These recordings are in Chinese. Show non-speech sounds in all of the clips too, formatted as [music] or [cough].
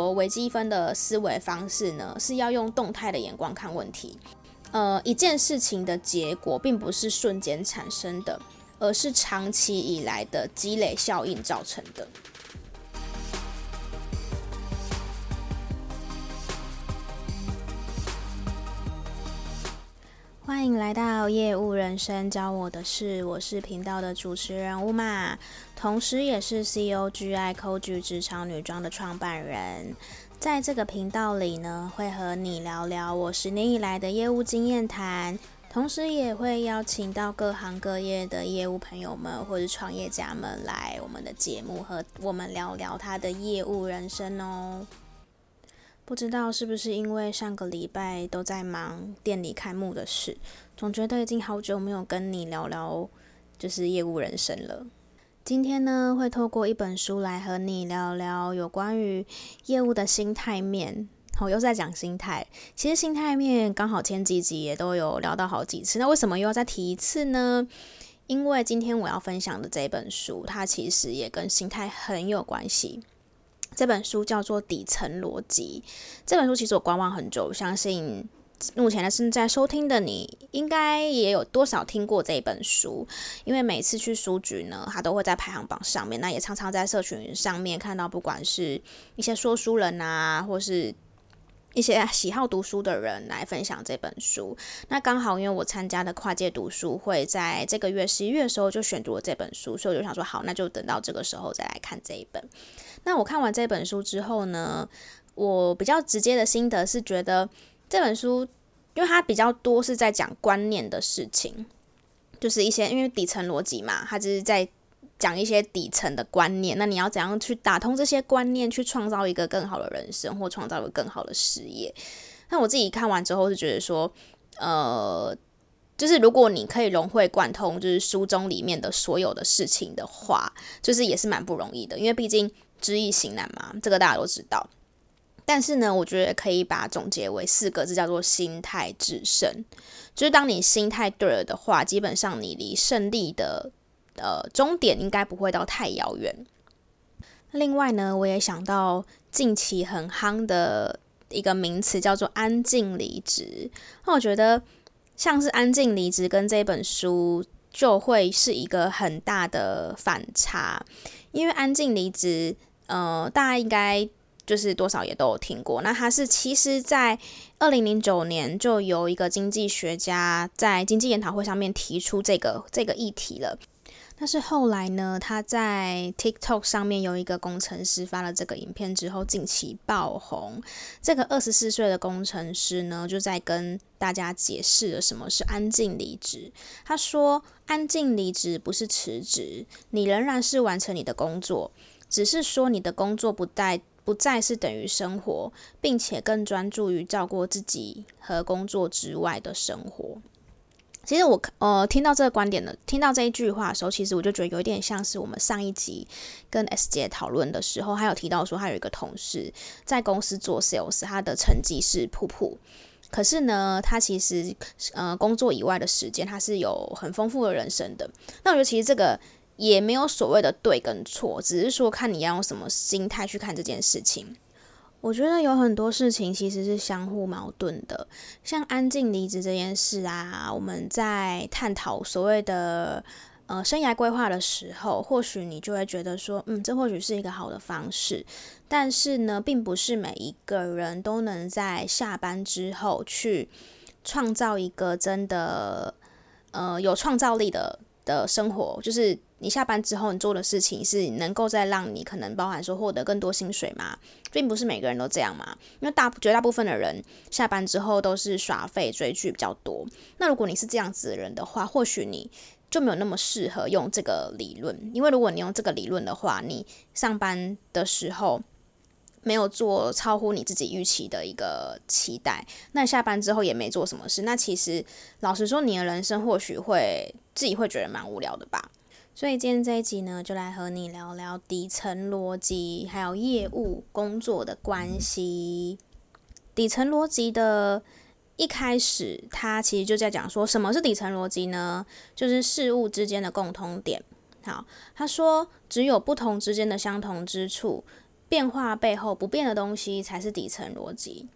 我微积分的思维方式呢，是要用动态的眼光看问题。呃，一件事情的结果并不是瞬间产生的，而是长期以来的积累效应造成的。欢迎来到业务人生教我的事，我是频道的主持人乌玛同时也是 COGI COG 职场女装的创办人。在这个频道里呢，会和你聊聊我十年以来的业务经验谈，同时也会邀请到各行各业的业务朋友们或者创业家们来我们的节目，和我们聊聊他的业务人生哦。不知道是不是因为上个礼拜都在忙店里开幕的事，总觉得已经好久没有跟你聊聊就是业务人生了。今天呢，会透过一本书来和你聊聊有关于业务的心态面。好，又在讲心态。其实心态面刚好前几集也都有聊到好几次。那为什么又要再提一次呢？因为今天我要分享的这本书，它其实也跟心态很有关系。这本书叫做《底层逻辑》。这本书其实我观望很久，相信。目前的正在收听的你，应该也有多少听过这一本书，因为每次去书局呢，它都会在排行榜上面。那也常常在社群上面看到，不管是一些说书人啊，或是一些喜好读书的人来分享这本书。那刚好因为我参加的跨界读书会，在这个月十一月的时候就选读了这本书，所以我就想说，好，那就等到这个时候再来看这一本。那我看完这本书之后呢，我比较直接的心得是觉得。这本书，因为它比较多是在讲观念的事情，就是一些因为底层逻辑嘛，它就是在讲一些底层的观念。那你要怎样去打通这些观念，去创造一个更好的人生，或创造一个更好的事业？那我自己看完之后是觉得说，呃，就是如果你可以融会贯通，就是书中里面的所有的事情的话，就是也是蛮不容易的，因为毕竟知易行难嘛，这个大家都知道。但是呢，我觉得可以把它总结为四个字，叫做“心态致胜”。就是当你心态对了的话，基本上你离胜利的呃终点应该不会到太遥远。另外呢，我也想到近期很夯的一个名词，叫做“安静离职”。那我觉得像是“安静离职”跟这本书就会是一个很大的反差，因为“安静离职”呃，大家应该。就是多少也都有听过。那他是其实，在二零零九年就有一个经济学家在经济研讨会上面提出这个这个议题了。但是后来呢，他在 TikTok 上面有一个工程师发了这个影片之后，近期爆红。这个二十四岁的工程师呢，就在跟大家解释了什么是安静离职。他说，安静离职不是辞职，你仍然是完成你的工作，只是说你的工作不带。不再是等于生活，并且更专注于照顾自己和工作之外的生活。其实我呃听到这个观点的，听到这一句话的时候，其实我就觉得有一点像是我们上一集跟 S 姐讨论的时候，她有提到说，她有一个同事在公司做 sales，他的成绩是普普，可是呢，他其实呃工作以外的时间，他是有很丰富的人生的。那我觉得其实这个。也没有所谓的对跟错，只是说看你要用什么心态去看这件事情。我觉得有很多事情其实是相互矛盾的，像安静离职这件事啊，我们在探讨所谓的呃生涯规划的时候，或许你就会觉得说，嗯，这或许是一个好的方式，但是呢，并不是每一个人都能在下班之后去创造一个真的呃有创造力的的生活，就是。你下班之后，你做的事情是能够再让你可能包含说获得更多薪水吗？并不是每个人都这样嘛。因为大绝大部分的人下班之后都是耍废追剧比较多。那如果你是这样子的人的话，或许你就没有那么适合用这个理论。因为如果你用这个理论的话，你上班的时候没有做超乎你自己预期的一个期待，那下班之后也没做什么事，那其实老实说，你的人生或许会自己会觉得蛮无聊的吧。所以今天这一集呢，就来和你聊聊底层逻辑还有业务工作的关系。底层逻辑的一开始，它其实就在讲说，什么是底层逻辑呢？就是事物之间的共通点。好，他说，只有不同之间的相同之处，变化背后不变的东西才是底层逻辑。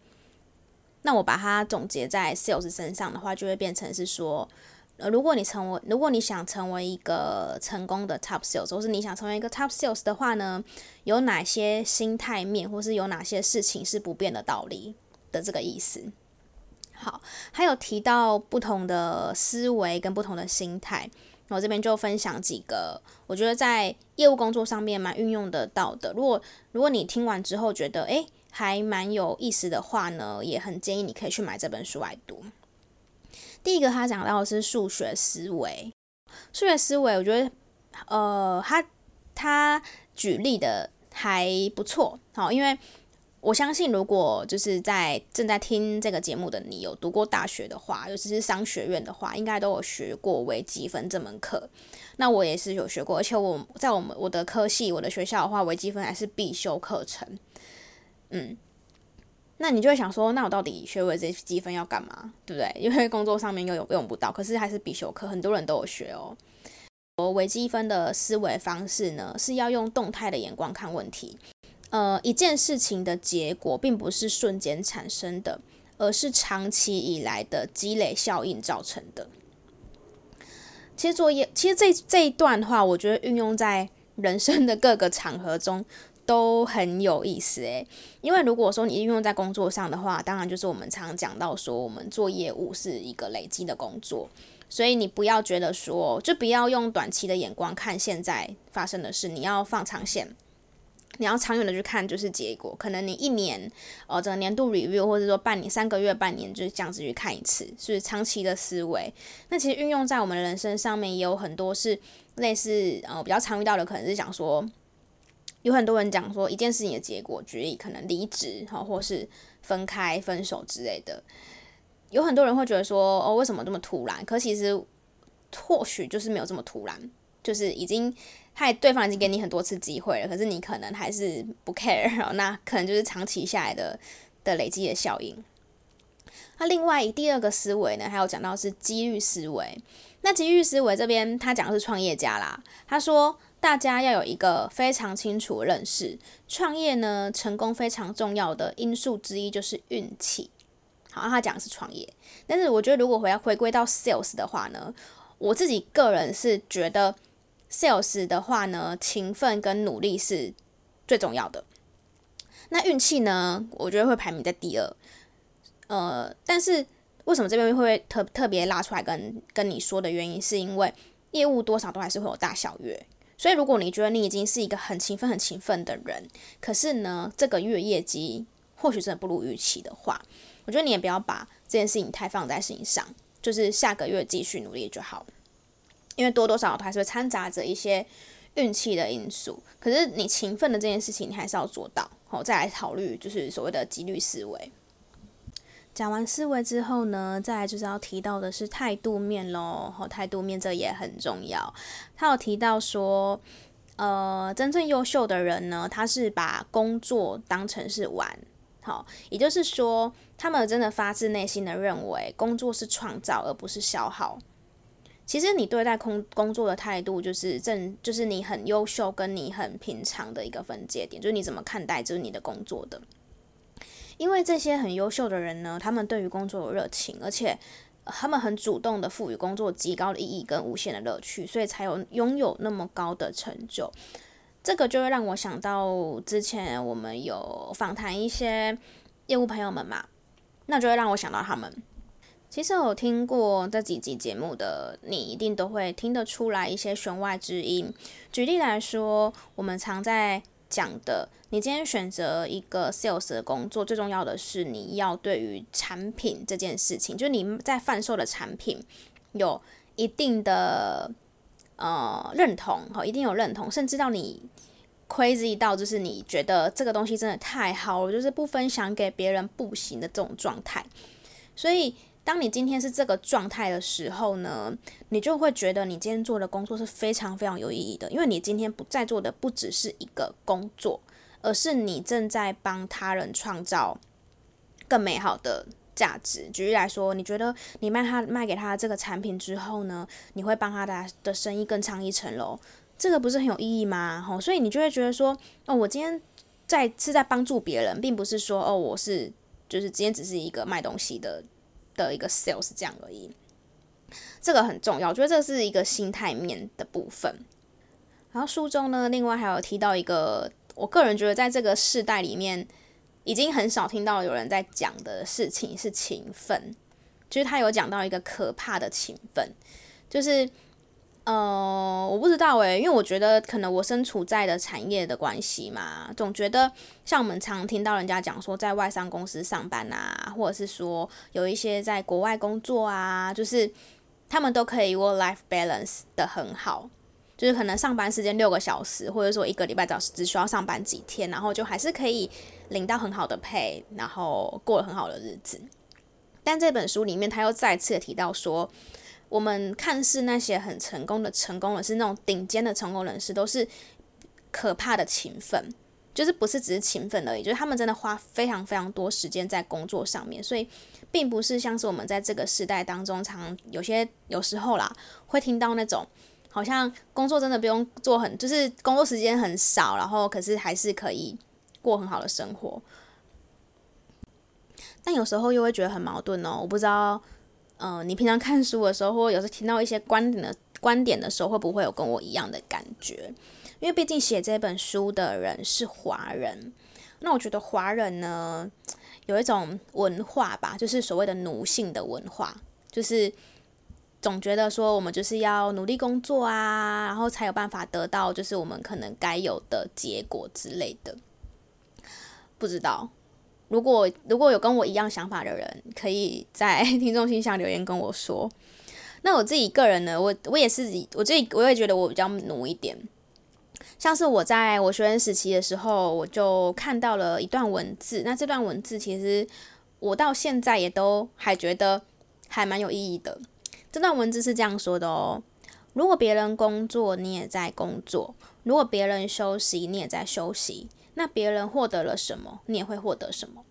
那我把它总结在 sales 身上的话，就会变成是说，呃，如果你成为，如果你想成为一个成功的 top sales，或是你想成为一个 top sales 的话呢，有哪些心态面，或是有哪些事情是不变的道理的这个意思。好，还有提到不同的思维跟不同的心态，我这边就分享几个，我觉得在业务工作上面蛮运用得到的。如果如果你听完之后觉得，诶。还蛮有意思的话呢，也很建议你可以去买这本书来读。第一个，他讲到的是数学思维。数学思维，我觉得，呃，他他举例的还不错。好，因为我相信，如果就是在正在听这个节目的你有读过大学的话，尤其是商学院的话，应该都有学过微积分这门课。那我也是有学过，而且我在我们我的科系，我的学校的话，微积分还是必修课程。嗯，那你就会想说，那我到底学微积分要干嘛？对不对？因为工作上面又有用不到，可是还是必修课，很多人都有学哦。我微积分的思维方式呢，是要用动态的眼光看问题。呃，一件事情的结果并不是瞬间产生的，而是长期以来的积累效应造成的。其实作业，其实这这一段话，我觉得运用在人生的各个场合中。都很有意思诶，因为如果说你运用在工作上的话，当然就是我们常讲到说，我们做业务是一个累积的工作，所以你不要觉得说，就不要用短期的眼光看现在发生的事，你要放长线，你要长远的去看，就是结果。可能你一年，呃，整个年度 review，或者说半年、三个月、半年，就是这样子去看一次，是长期的思维。那其实运用在我们的人生上面，也有很多是类似，呃，比较常遇到的，可能是想说。有很多人讲说一件事情的结果，举例可能离职哈，或是分开、分手之类的。有很多人会觉得说，哦，为什么这么突然？可其实或许就是没有这么突然，就是已经，他对方已经给你很多次机会了，可是你可能还是不 care，那可能就是长期下来的的累积的效应。那另外第二个思维呢，还有讲到是机遇思维。那机遇思维这边他讲的是创业家啦，他说。大家要有一个非常清楚认识，创业呢，成功非常重要的因素之一就是运气。好，他讲的是创业，但是我觉得如果回要回归到 sales 的话呢，我自己个人是觉得 sales 的话呢，勤奋跟努力是最重要的。那运气呢，我觉得会排名在第二。呃，但是为什么这边会特特别拉出来跟跟你说的原因，是因为业务多少都还是会有大小月。所以，如果你觉得你已经是一个很勤奋、很勤奋的人，可是呢，这个月业绩或许真的不如预期的话，我觉得你也不要把这件事情太放在心上，就是下个月继续努力就好。因为多多少少它还是会掺杂着一些运气的因素。可是你勤奋的这件事情，你还是要做到，好，再来考虑就是所谓的几率思维。讲完思维之后呢，再来就是要提到的是态度面喽。好，态度面这也很重要。他有提到说，呃，真正优秀的人呢，他是把工作当成是玩。好，也就是说，他们真的发自内心的认为工作是创造而不是消耗。其实你对待工工作的态度，就是正就是你很优秀跟你很平常的一个分界点，就是你怎么看待就是你的工作的。因为这些很优秀的人呢，他们对于工作有热情，而且他们很主动的赋予工作极高的意义跟无限的乐趣，所以才有拥有那么高的成就。这个就会让我想到之前我们有访谈一些业务朋友们嘛，那就会让我想到他们。其实我听过这几集节目的你，一定都会听得出来一些弦外之音。举例来说，我们常在讲的，你今天选择一个 sales 的工作，最重要的是你要对于产品这件事情，就是你在贩售的产品有一定的呃认同，哈，一定有认同，甚至到你 crazy 到就是你觉得这个东西真的太好了，就是不分享给别人不行的这种状态，所以。当你今天是这个状态的时候呢，你就会觉得你今天做的工作是非常非常有意义的，因为你今天不在做的不只是一个工作，而是你正在帮他人创造更美好的价值。举例来说，你觉得你卖他卖给他这个产品之后呢，你会帮他的的生意更上一层楼，这个不是很有意义吗？吼，所以你就会觉得说，哦，我今天在是在帮助别人，并不是说哦，我是就是今天只是一个卖东西的的一个 sales 这样而已。这个很重要，我觉得这是一个心态面的部分。然后书中呢，另外还有提到一个，我个人觉得在这个世代里面，已经很少听到有人在讲的事情是勤奋。就是他有讲到一个可怕的勤奋，就是。呃，我不知道诶，因为我觉得可能我身处在的产业的关系嘛，总觉得像我们常听到人家讲说，在外商公司上班啊，或者是说有一些在国外工作啊，就是他们都可以 work-life balance 的很好，就是可能上班时间六个小时，或者说一个礼拜只只需要上班几天，然后就还是可以领到很好的 pay，然后过了很好的日子。但这本书里面他又再次提到说。我们看似那些很成功的成功人士，那种顶尖的成功人士，都是可怕的勤奋，就是不是只是勤奋而已，就是他们真的花非常非常多时间在工作上面，所以并不是像是我们在这个时代当中，常有些有时候啦，会听到那种好像工作真的不用做很，就是工作时间很少，然后可是还是可以过很好的生活，但有时候又会觉得很矛盾哦，我不知道。嗯、呃，你平常看书的时候，或有时听到一些观点的观点的时候，会不会有跟我一样的感觉？因为毕竟写这本书的人是华人，那我觉得华人呢，有一种文化吧，就是所谓的奴性的文化，就是总觉得说我们就是要努力工作啊，然后才有办法得到就是我们可能该有的结果之类的，不知道。如果如果有跟我一样想法的人，可以在 [laughs] 听众信箱留言跟我说。那我自己个人呢，我我也是我自己我也觉得我比较努一点。像是我在我学生时期的时候，我就看到了一段文字。那这段文字其实我到现在也都还觉得还蛮有意义的。这段文字是这样说的哦：如果别人工作，你也在工作；如果别人休息，你也在休息。那别人获得了什么，你也会获得什么。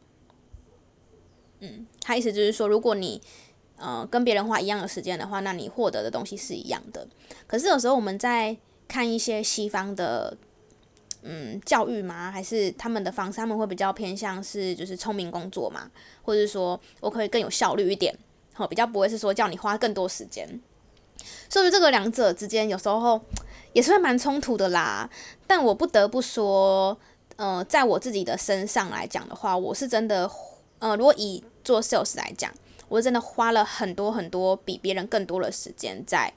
嗯，他意思就是说，如果你呃跟别人花一样的时间的话，那你获得的东西是一样的。可是有时候我们在看一些西方的嗯教育嘛，还是他们的方式，他们会比较偏向是就是聪明工作嘛，或者是说我可以更有效率一点，好，比较不会是说叫你花更多时间。所以这个两者之间有时候 [tsk] 也是会蛮冲突的啦。但我不得不说。呃，在我自己的身上来讲的话，我是真的，呃，如果以做 sales 来讲，我是真的花了很多很多比别人更多的时间在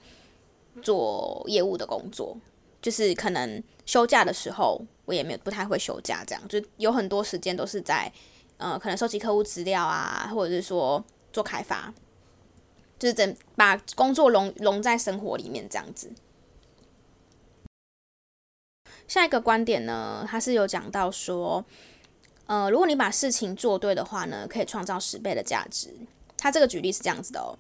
做业务的工作，就是可能休假的时候，我也没有不太会休假，这样就有很多时间都是在呃，可能收集客户资料啊，或者是说做开发，就是整把工作融融在生活里面这样子。下一个观点呢，他是有讲到说，呃，如果你把事情做对的话呢，可以创造十倍的价值。他这个举例是这样子的哦，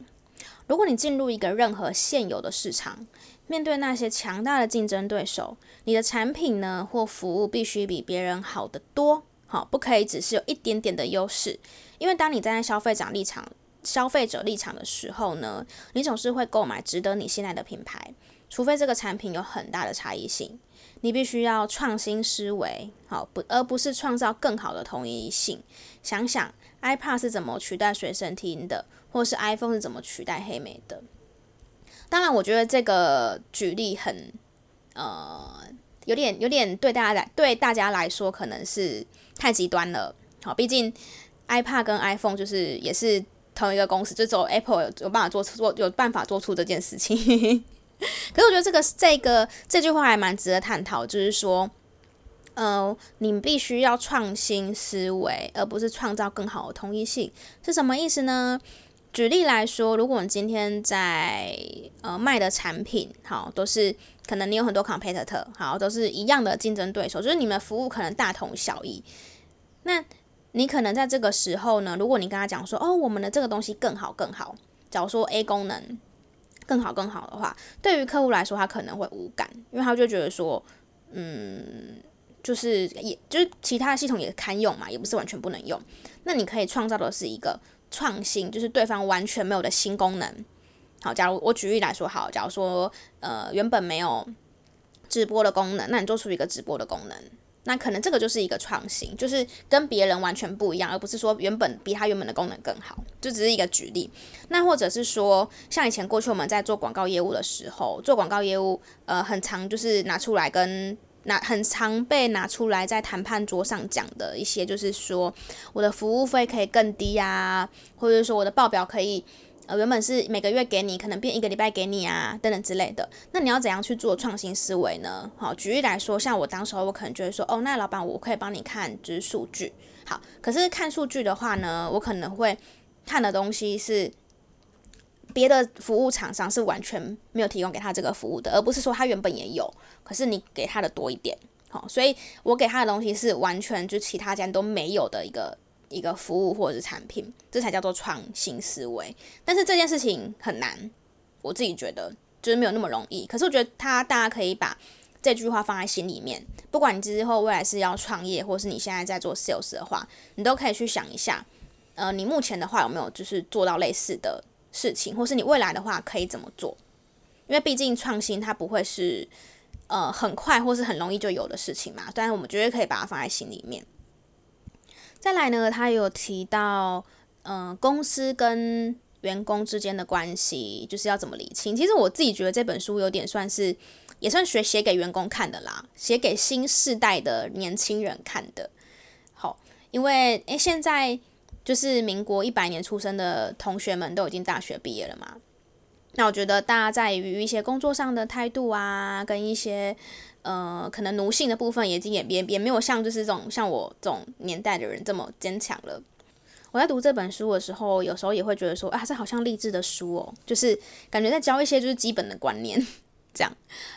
如果你进入一个任何现有的市场，面对那些强大的竞争对手，你的产品呢或服务必须比别人好得多，好，不可以只是有一点点的优势。因为当你站在消费者立场、消费者立场的时候呢，你总是会购买值得你信赖的品牌，除非这个产品有很大的差异性。你必须要创新思维，好不，而不是创造更好的同一性。想想 iPad 是怎么取代随身听的，或是 iPhone 是怎么取代黑莓的。当然，我觉得这个举例很，呃，有点有点对大家来对大家来说可能是太极端了。好，毕竟 iPad 跟 iPhone 就是也是同一个公司，就只有 Apple 有有办法做做有办法做出这件事情。[laughs] 可是我觉得这个这个这句话还蛮值得探讨，就是说，呃，你必须要创新思维，而不是创造更好的同一性，是什么意思呢？举例来说，如果你今天在呃卖的产品，好，都是可能你有很多 competitor，好，都是一样的竞争对手，就是你们服务可能大同小异，那你可能在这个时候呢，如果你跟他讲说，哦，我们的这个东西更好更好，假如说 A 功能。更好更好的话，对于客户来说，他可能会无感，因为他就觉得说，嗯，就是也就是其他的系统也堪用嘛，也不是完全不能用。那你可以创造的是一个创新，就是对方完全没有的新功能。好，假如我举例来说，好，假如说呃原本没有直播的功能，那你做出一个直播的功能，那可能这个就是一个创新，就是跟别人完全不一样，而不是说原本比它原本的功能更好，就只是一个举例。那或者是说，像以前过去我们在做广告业务的时候，做广告业务，呃，很常就是拿出来跟拿很常被拿出来在谈判桌上讲的一些，就是说我的服务费可以更低啊，或者说我的报表可以。呃，原本是每个月给你，可能变一个礼拜给你啊，等等之类的。那你要怎样去做创新思维呢？好，举例来说，像我当时候，我可能觉得说，哦，那老板，我可以帮你看就是数据。好，可是看数据的话呢，我可能会看的东西是别的服务厂商是完全没有提供给他这个服务的，而不是说他原本也有，可是你给他的多一点。好，所以我给他的东西是完全就其他家都没有的一个。一个服务或者是产品，这才叫做创新思维。但是这件事情很难，我自己觉得就是没有那么容易。可是我觉得他大家可以把这句话放在心里面，不管你之后未来是要创业，或是你现在在做 sales 的话，你都可以去想一下，呃，你目前的话有没有就是做到类似的事情，或是你未来的话可以怎么做？因为毕竟创新它不会是呃很快或是很容易就有的事情嘛。但是我们绝对可以把它放在心里面。再来呢，他有提到，嗯、公司跟员工之间的关系就是要怎么理清。其实我自己觉得这本书有点算是，也算学写给员工看的啦，写给新世代的年轻人看的。好，因为诶，现在就是民国一百年出生的同学们都已经大学毕业了嘛。那我觉得大家在于一些工作上的态度啊，跟一些。呃，可能奴性的部分已经也也也没有像就是这种像我这种年代的人这么坚强了。我在读这本书的时候，有时候也会觉得说，啊，这好像励志的书哦，就是感觉在教一些就是基本的观念，这样。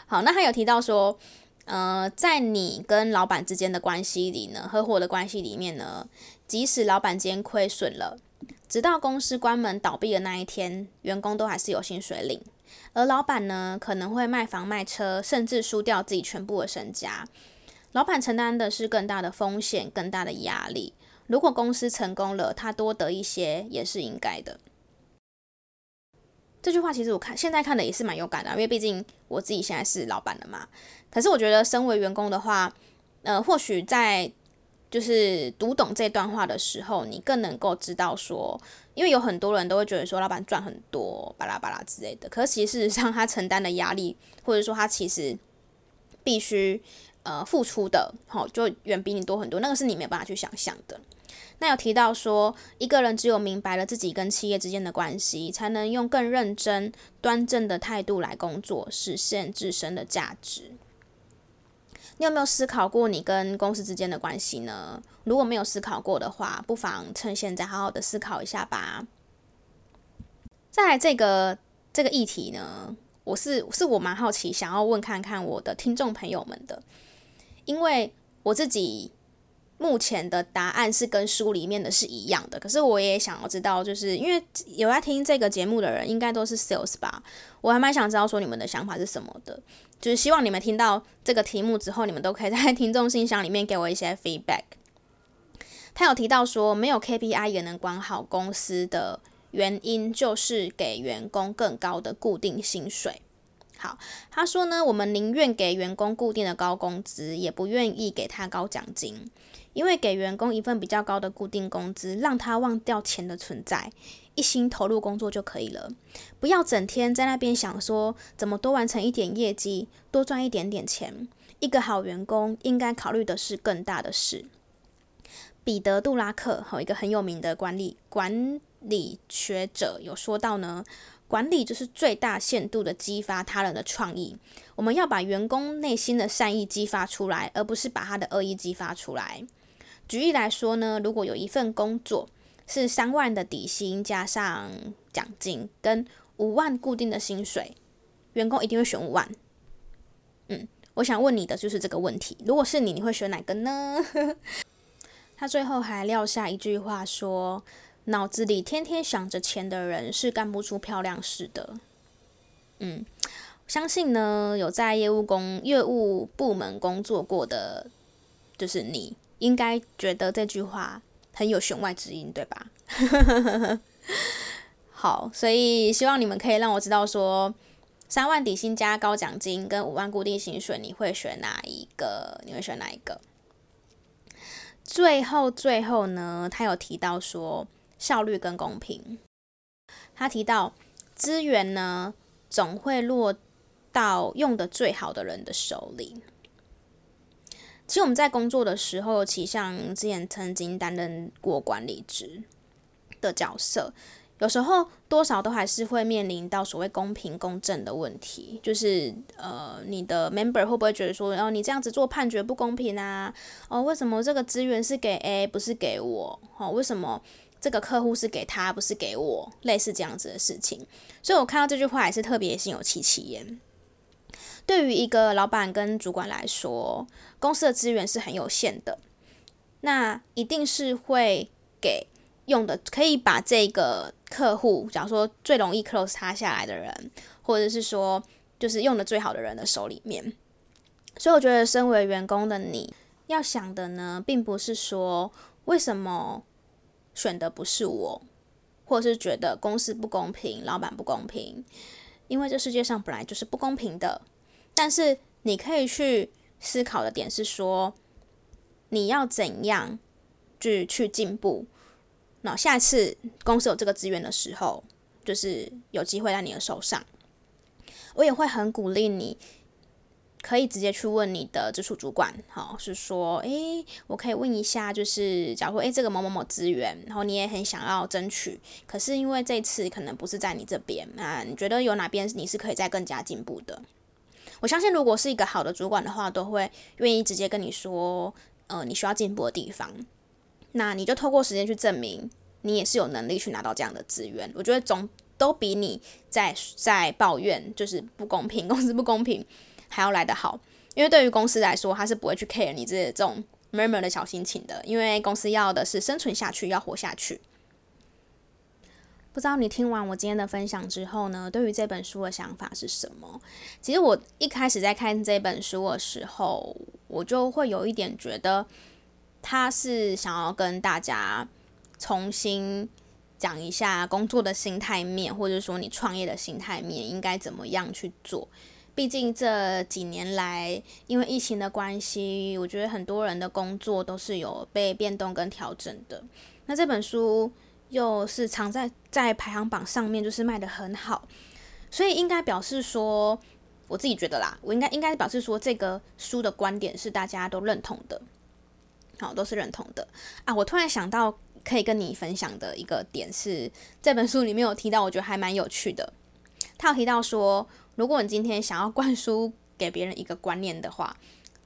好，那他有提到说，呃，在你跟老板之间的关系里呢，合伙的关系里面呢，即使老板今天亏损了，直到公司关门倒闭的那一天，员工都还是有薪水领。而老板呢，可能会卖房卖车，甚至输掉自己全部的身家。老板承担的是更大的风险，更大的压力。如果公司成功了，他多得一些也是应该的。这句话其实我看现在看的也是蛮有感的，因为毕竟我自己现在是老板了嘛。可是我觉得身为员工的话，呃，或许在就是读懂这段话的时候，你更能够知道说。因为有很多人都会觉得说，老板赚很多，巴拉巴拉之类的。可是其实事实上，他承担的压力，或者说他其实必须呃付出的，好，就远比你多很多。那个是你没有办法去想象的。那有提到说，一个人只有明白了自己跟企业之间的关系，才能用更认真、端正的态度来工作，实现自身的价值。你有没有思考过你跟公司之间的关系呢？如果没有思考过的话，不妨趁现在好好的思考一下吧。再来这个这个议题呢，我是是我蛮好奇，想要问看看我的听众朋友们的，因为我自己。目前的答案是跟书里面的是一样的，可是我也想要知道，就是因为有在听这个节目的人，应该都是 sales 吧？我还蛮想知道说你们的想法是什么的，就是希望你们听到这个题目之后，你们都可以在 [laughs] 听众信箱里面给我一些 feedback。他有提到说，没有 KPI 也能管好公司的原因，就是给员工更高的固定薪水。好，他说呢，我们宁愿给员工固定的高工资，也不愿意给他高奖金。因为给员工一份比较高的固定工资，让他忘掉钱的存在，一心投入工作就可以了。不要整天在那边想说怎么多完成一点业绩，多赚一点点钱。一个好员工应该考虑的是更大的事。彼得·杜拉克和一个很有名的管理管理学者有说到呢，管理就是最大限度的激发他人的创意。我们要把员工内心的善意激发出来，而不是把他的恶意激发出来。举例来说呢，如果有一份工作是三万的底薪加上奖金跟五万固定的薪水，员工一定会选五万。嗯，我想问你的就是这个问题，如果是你，你会选哪个呢？[laughs] 他最后还撂下一句话说：“脑子里天天想着钱的人是干不出漂亮事的。”嗯，相信呢，有在业务工业务部门工作过的，就是你。应该觉得这句话很有弦外之音，对吧？[laughs] 好，所以希望你们可以让我知道说，三万底薪加高奖金跟五万固定薪水，你会选哪一个？你会选哪一个？最后最后呢，他有提到说效率跟公平。他提到资源呢，总会落到用得最好的人的手里。其实我们在工作的时候，其实像之前曾经担任过管理职的角色。有时候多少都还是会面临到所谓公平公正的问题，就是呃，你的 member 会不会觉得说，哦，你这样子做判决不公平啊？哦，为什么这个资源是给 A 不是给我？哦，为什么这个客户是给他不是给我？类似这样子的事情，所以我看到这句话还是特别心有戚戚焉。对于一个老板跟主管来说，公司的资源是很有限的，那一定是会给。用的可以把这个客户，假如说最容易 close 他下来的人，或者是说就是用的最好的人的手里面。所以我觉得，身为员工的你要想的呢，并不是说为什么选的不是我，或者是觉得公司不公平、老板不公平，因为这世界上本来就是不公平的。但是你可以去思考的点是说，你要怎样去去进步。那下次公司有这个资源的时候，就是有机会在你的手上，我也会很鼓励你，可以直接去问你的直属主管，好，是说，诶，我可以问一下，就是假如说，诶，这个某某某资源，然后你也很想要争取，可是因为这次可能不是在你这边，那你觉得有哪边你是可以再更加进步的？我相信，如果是一个好的主管的话，都会愿意直接跟你说，呃，你需要进步的地方。那你就透过时间去证明，你也是有能力去拿到这样的资源。我觉得总都比你在在抱怨就是不公平，[laughs] 公司不公平还要来得好。因为对于公司来说，他是不会去 care 你这这种 murmur 的小心情的，因为公司要的是生存下去，要活下去。不知道你听完我今天的分享之后呢，对于这本书的想法是什么？其实我一开始在看这本书的时候，我就会有一点觉得。他是想要跟大家重新讲一下工作的心态面，或者说你创业的心态面应该怎么样去做。毕竟这几年来，因为疫情的关系，我觉得很多人的工作都是有被变动跟调整的。那这本书又是藏在在排行榜上面，就是卖得很好，所以应该表示说，我自己觉得啦，我应该应该表示说，这个书的观点是大家都认同的。好，都是认同的啊！我突然想到可以跟你分享的一个点是，这本书里面有提到，我觉得还蛮有趣的。他有提到说，如果你今天想要灌输给别人一个观念的话，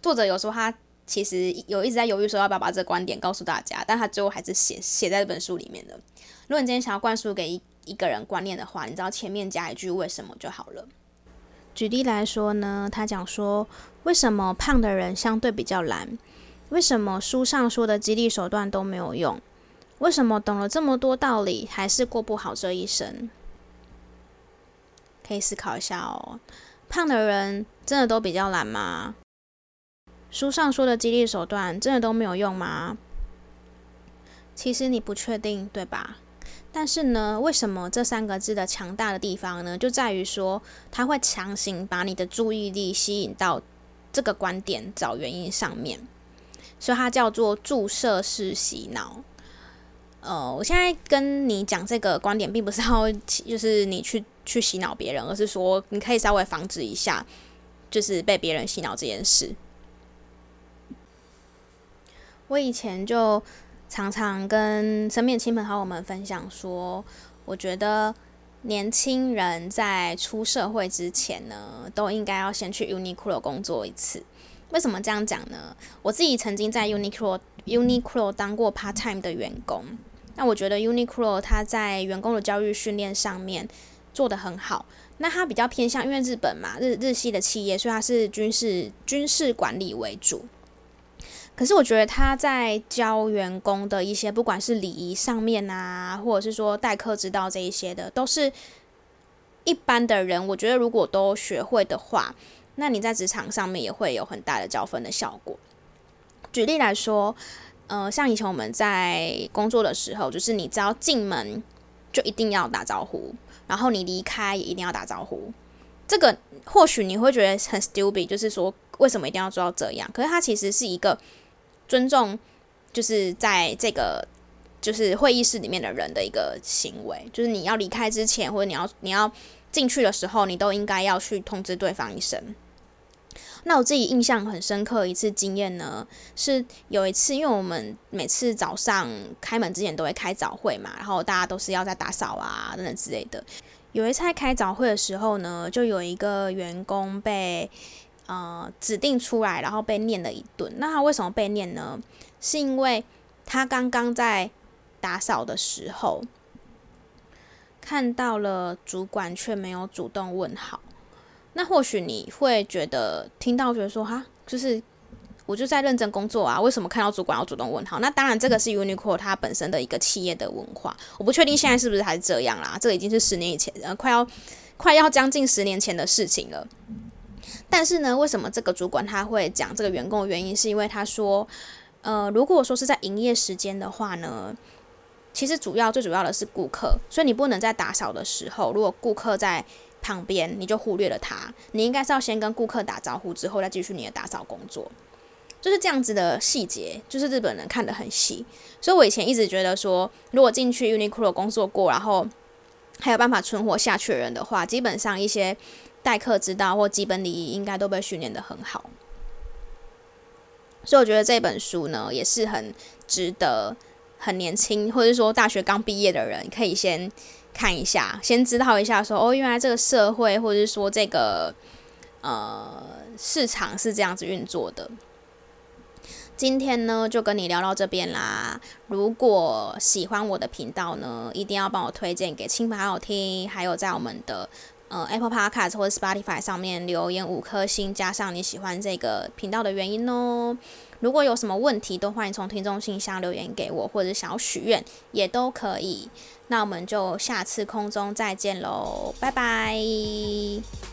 作者有时候他其实有一直在犹豫说要不要把这个观点告诉大家，但他最后还是写写在这本书里面的。如果你今天想要灌输给一一个人观念的话，你只要前面加一句为什么就好了。举例来说呢，他讲说，为什么胖的人相对比较懒？为什么书上说的激励手段都没有用？为什么懂了这么多道理，还是过不好这一生？可以思考一下哦。胖的人真的都比较懒吗？书上说的激励手段真的都没有用吗？其实你不确定，对吧？但是呢，为什么这三个字的强大的地方呢？就在于说，它会强行把你的注意力吸引到这个观点，找原因上面。所以它叫做注射式洗脑。呃，我现在跟你讲这个观点，并不是要就是你去 [laughs] 去洗脑别人，而是说你可以稍微防止一下，就是被别人洗脑这件事。我以前就常常跟身边亲朋好友们分享说，我觉得年轻人在出社会之前呢，都应该要先去 Uniqlo 工作一次。为什么这样讲呢？我自己曾经在 Uniqlo Uniqlo 当过 part time 的员工，那我觉得 Uniqlo 它在员工的教育训练上面做得很好。那它比较偏向，因为日本嘛，日日系的企业，所以它是军事军事管理为主。可是我觉得他在教员工的一些，不管是礼仪上面啊，或者是说待客之道这一些的，都是一般的人，我觉得如果都学会的话。那你在职场上面也会有很大的加分的效果。举例来说，呃，像以前我们在工作的时候，就是你只要进门就一定要打招呼，然后你离开也一定要打招呼。这个或许你会觉得很 stupid，就是说为什么一定要做到这样？可是它其实是一个尊重就是在这个就是会议室里面的人的一个行为，就是你要离开之前，或者你要你要进去的时候，你都应该要去通知对方一声。那我自己印象很深刻一次经验呢，是有一次，因为我们每次早上开门之前都会开早会嘛，然后大家都是要在打扫啊等等之类的。有一次在开早会的时候呢，就有一个员工被呃指定出来，然后被念了一顿。那他为什么被念呢？是因为他刚刚在打扫的时候看到了主管，却没有主动问好。那或许你会觉得听到觉得说哈，就是我就在认真工作啊，为什么看到主管要主动问好？那当然这个是 Uniqlo 它本身的一个企业的文化，我不确定现在是不是还是这样啦。这个已经是十年以前，呃，快要快要将近十年前的事情了。但是呢，为什么这个主管他会讲这个员工的原因，是因为他说，呃，如果说是在营业时间的话呢，其实主要最主要的是顾客，所以你不能在打扫的时候，如果顾客在。旁边你就忽略了他，你应该是要先跟顾客打招呼，之后再继续你的打扫工作，就是这样子的细节，就是日本人看得很细。所以我以前一直觉得说，如果进去 Uniqlo 工作过，然后还有办法存活下去的人的话，基本上一些待客之道或基本礼仪应该都被训练得很好。所以我觉得这本书呢，也是很值得很年轻或者说大学刚毕业的人可以先。看一下，先知道一下说，说哦，原来这个社会或者是说这个呃市场是这样子运作的。今天呢，就跟你聊到这边啦。如果喜欢我的频道呢，一定要帮我推荐给亲朋好友听，还有在我们的呃 Apple Podcast 或者 Spotify 上面留言五颗星，加上你喜欢这个频道的原因哦。如果有什么问题，都欢迎从听众信箱留言给我，或者想要许愿也都可以。那我们就下次空中再见喽，拜拜。